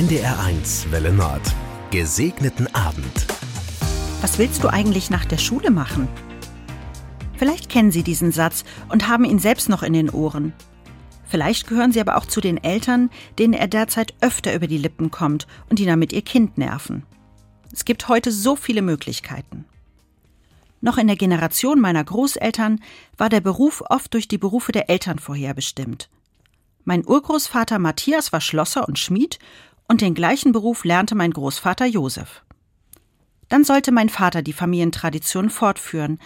NDR1 Welle Nord. Gesegneten Abend. Was willst du eigentlich nach der Schule machen? Vielleicht kennen Sie diesen Satz und haben ihn selbst noch in den Ohren. Vielleicht gehören Sie aber auch zu den Eltern, denen er derzeit öfter über die Lippen kommt und die damit ihr Kind nerven. Es gibt heute so viele Möglichkeiten. Noch in der Generation meiner Großeltern war der Beruf oft durch die Berufe der Eltern vorherbestimmt. Mein Urgroßvater Matthias war Schlosser und Schmied und den gleichen Beruf lernte mein Großvater Josef. Dann sollte mein Vater die Familientradition fortführen,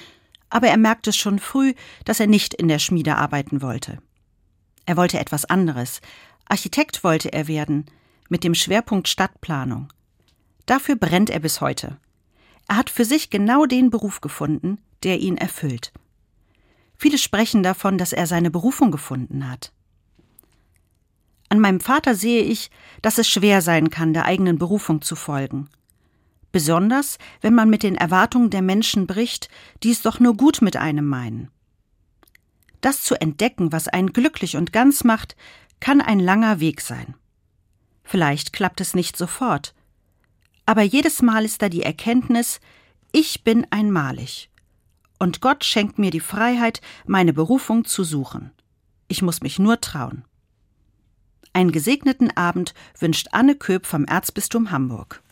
aber er merkte schon früh, dass er nicht in der Schmiede arbeiten wollte. Er wollte etwas anderes. Architekt wollte er werden, mit dem Schwerpunkt Stadtplanung. Dafür brennt er bis heute. Er hat für sich genau den Beruf gefunden, der ihn erfüllt. Viele sprechen davon, dass er seine Berufung gefunden hat. An meinem Vater sehe ich, dass es schwer sein kann, der eigenen Berufung zu folgen. Besonders, wenn man mit den Erwartungen der Menschen bricht, die es doch nur gut mit einem meinen. Das zu entdecken, was einen glücklich und ganz macht, kann ein langer Weg sein. Vielleicht klappt es nicht sofort, aber jedes Mal ist da die Erkenntnis, ich bin einmalig. Und Gott schenkt mir die Freiheit, meine Berufung zu suchen. Ich muss mich nur trauen. Einen gesegneten Abend wünscht Anne Köp vom Erzbistum Hamburg.